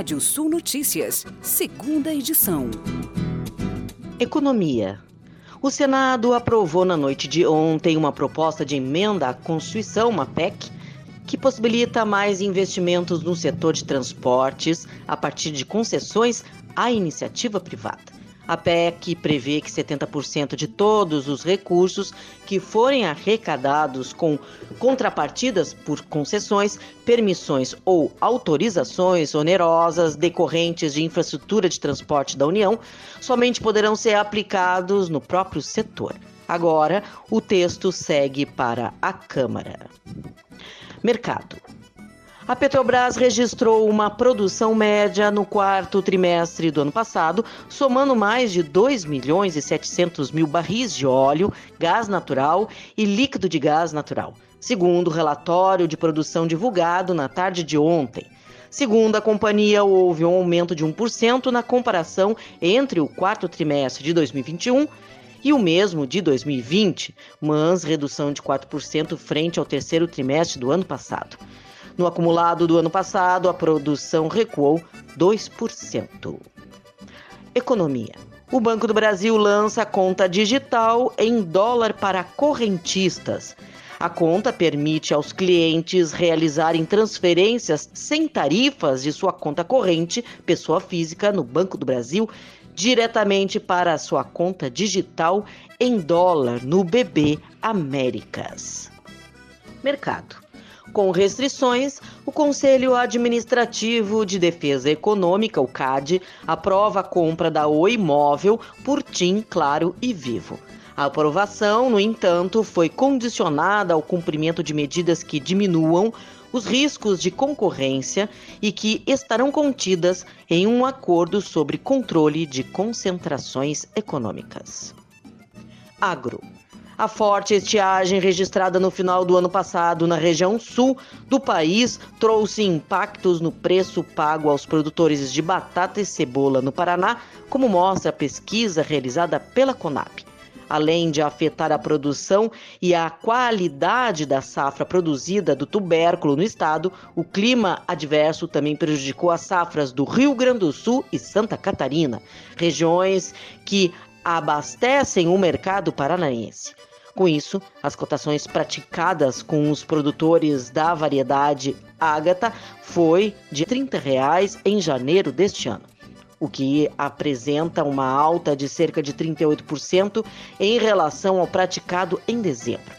Rádio Sul Notícias, segunda edição. Economia. O Senado aprovou na noite de ontem uma proposta de emenda à Constituição, uma PEC, que possibilita mais investimentos no setor de transportes a partir de concessões à iniciativa privada. A PEC prevê que 70% de todos os recursos que forem arrecadados com contrapartidas por concessões, permissões ou autorizações onerosas decorrentes de infraestrutura de transporte da União somente poderão ser aplicados no próprio setor. Agora, o texto segue para a Câmara. Mercado. A Petrobras registrou uma produção média no quarto trimestre do ano passado, somando mais de 2 milhões e 700 mil barris de óleo, gás natural e líquido de gás natural, segundo o relatório de produção divulgado na tarde de ontem. Segundo a companhia, houve um aumento de 1% na comparação entre o quarto trimestre de 2021 e o mesmo de 2020, mas redução de 4% frente ao terceiro trimestre do ano passado. No acumulado do ano passado, a produção recuou 2%. Economia. O Banco do Brasil lança conta digital em dólar para correntistas. A conta permite aos clientes realizarem transferências sem tarifas de sua conta corrente, pessoa física, no Banco do Brasil, diretamente para a sua conta digital em dólar no BB Américas. Mercado. Com restrições, o Conselho Administrativo de Defesa Econômica, o CAD, aprova a compra da Oi Móvel por TIM, Claro e Vivo. A aprovação, no entanto, foi condicionada ao cumprimento de medidas que diminuam os riscos de concorrência e que estarão contidas em um acordo sobre controle de concentrações econômicas. Agro. A forte estiagem registrada no final do ano passado na região sul do país trouxe impactos no preço pago aos produtores de batata e cebola no Paraná, como mostra a pesquisa realizada pela Conab. Além de afetar a produção e a qualidade da safra produzida do tubérculo no estado, o clima adverso também prejudicou as safras do Rio Grande do Sul e Santa Catarina, regiões que abastecem o mercado paranaense. Com isso, as cotações praticadas com os produtores da variedade Ágata foi de 30 reais em janeiro deste ano, o que apresenta uma alta de cerca de 38% em relação ao praticado em dezembro,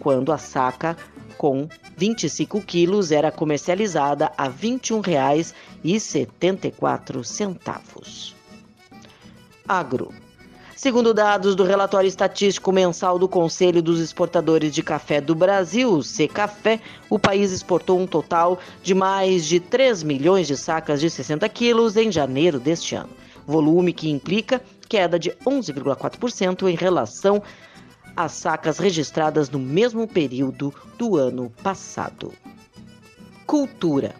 quando a saca com 25 quilos era comercializada a R$ 21,74. Agro Segundo dados do relatório estatístico mensal do Conselho dos Exportadores de Café do Brasil, Secafé, o país exportou um total de mais de 3 milhões de sacas de 60 quilos em janeiro deste ano, volume que implica queda de 11,4% em relação às sacas registradas no mesmo período do ano passado. Cultura.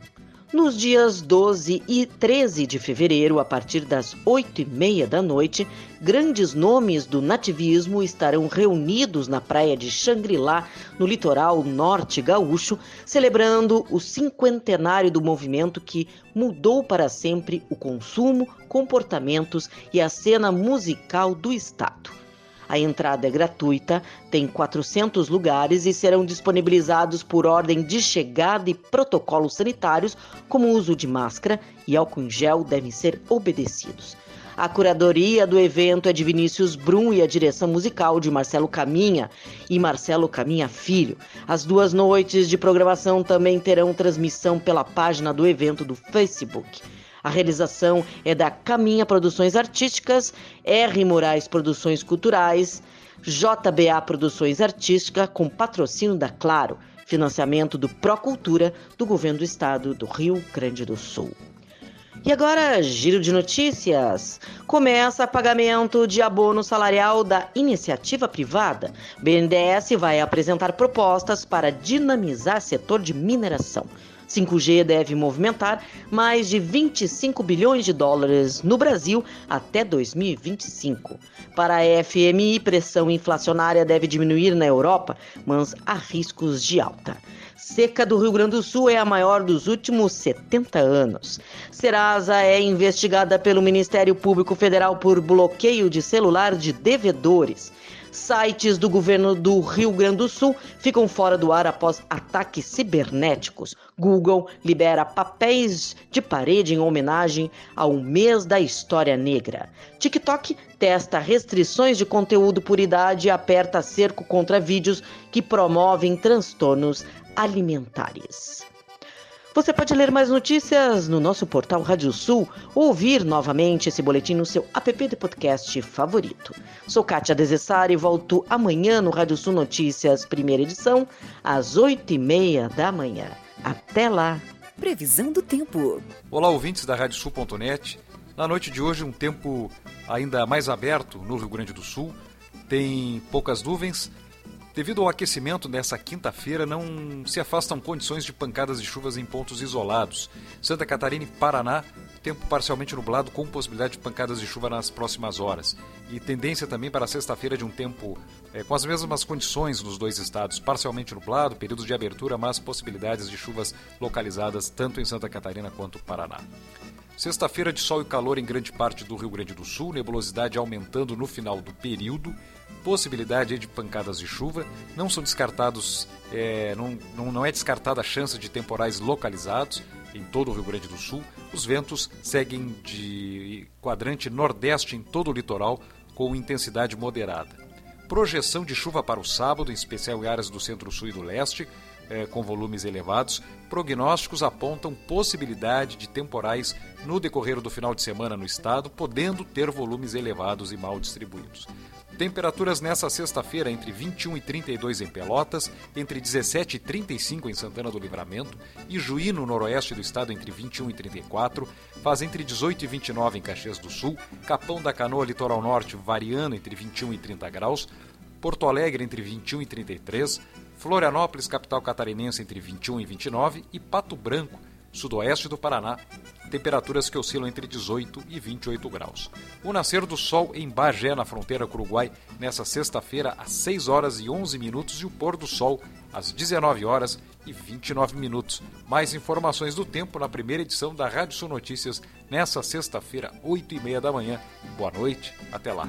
Nos dias 12 e 13 de fevereiro, a partir das 8 e meia da noite, grandes nomes do nativismo estarão reunidos na praia de Xangri-Lá, no litoral norte gaúcho, celebrando o cinquentenário do movimento que mudou para sempre o consumo, comportamentos e a cena musical do Estado. A entrada é gratuita, tem 400 lugares e serão disponibilizados por ordem de chegada e protocolos sanitários, como o uso de máscara e álcool em gel devem ser obedecidos. A curadoria do evento é de Vinícius Brum e a direção musical de Marcelo Caminha e Marcelo Caminha Filho. As duas noites de programação também terão transmissão pela página do evento do Facebook. A realização é da Caminha Produções Artísticas, R. Moraes Produções Culturais, JBA Produções Artísticas, com patrocínio da Claro, financiamento do Procultura do Governo do Estado do Rio Grande do Sul. E agora, giro de notícias. Começa pagamento de abono salarial da iniciativa privada. BNDES vai apresentar propostas para dinamizar setor de mineração. 5G deve movimentar mais de 25 bilhões de dólares no Brasil até 2025. Para a FMI, pressão inflacionária deve diminuir na Europa, mas há riscos de alta. seca do Rio Grande do Sul é a maior dos últimos 70 anos. Serasa é investigada pelo Ministério Público Federal por bloqueio de celular de devedores. Sites do governo do Rio Grande do Sul ficam fora do ar após ataques cibernéticos. Google libera papéis de parede em homenagem ao mês da história negra. TikTok testa restrições de conteúdo por idade e aperta cerco contra vídeos que promovem transtornos alimentares. Você pode ler mais notícias no nosso portal Rádio Sul ou ouvir novamente esse boletim no seu app de podcast favorito. Sou Kátia Desessari e volto amanhã no Rádio Sul Notícias, primeira edição, às oito e meia da manhã. Até lá! Previsão do tempo. Olá, ouvintes da Radiosul.net. Na noite de hoje, um tempo ainda mais aberto no Rio Grande do Sul. Tem poucas nuvens, Devido ao aquecimento nessa quinta-feira, não se afastam condições de pancadas de chuvas em pontos isolados. Santa Catarina e Paraná, tempo parcialmente nublado com possibilidade de pancadas de chuva nas próximas horas. E tendência também para sexta-feira de um tempo é, com as mesmas condições nos dois estados, parcialmente nublado, períodos de abertura, mas possibilidades de chuvas localizadas tanto em Santa Catarina quanto Paraná. Sexta-feira de sol e calor em grande parte do Rio Grande do Sul, nebulosidade aumentando no final do período possibilidade de pancadas de chuva. Não são descartados, é, não, não, é descartada a chance de temporais localizados em todo o Rio Grande do Sul. Os ventos seguem de quadrante nordeste em todo o litoral com intensidade moderada. Projeção de chuva para o sábado, em especial em áreas do centro-sul e do leste, é, com volumes elevados. Prognósticos apontam possibilidade de temporais no decorrer do final de semana no estado, podendo ter volumes elevados e mal distribuídos. Temperaturas nessa sexta-feira entre 21 e 32 em Pelotas, entre 17 e 35 em Santana do Livramento e Juí, no noroeste do estado, entre 21 e 34, faz entre 18 e 29 em Caxias do Sul, Capão da Canoa, litoral norte, variando entre 21 e 30 graus, Porto Alegre entre 21 e 33, Florianópolis, capital catarinense, entre 21 e 29 e Pato Branco, sudoeste do Paraná, temperaturas que oscilam entre 18 e 28 graus. O nascer do sol em Bagé, na fronteira com o Uruguai, nessa sexta-feira, às 6 horas e 11 minutos, e o pôr do sol às 19 horas e 29 minutos. Mais informações do tempo na primeira edição da Rádio Sul Notícias, nessa sexta-feira, 8 e meia da manhã. Boa noite, até lá.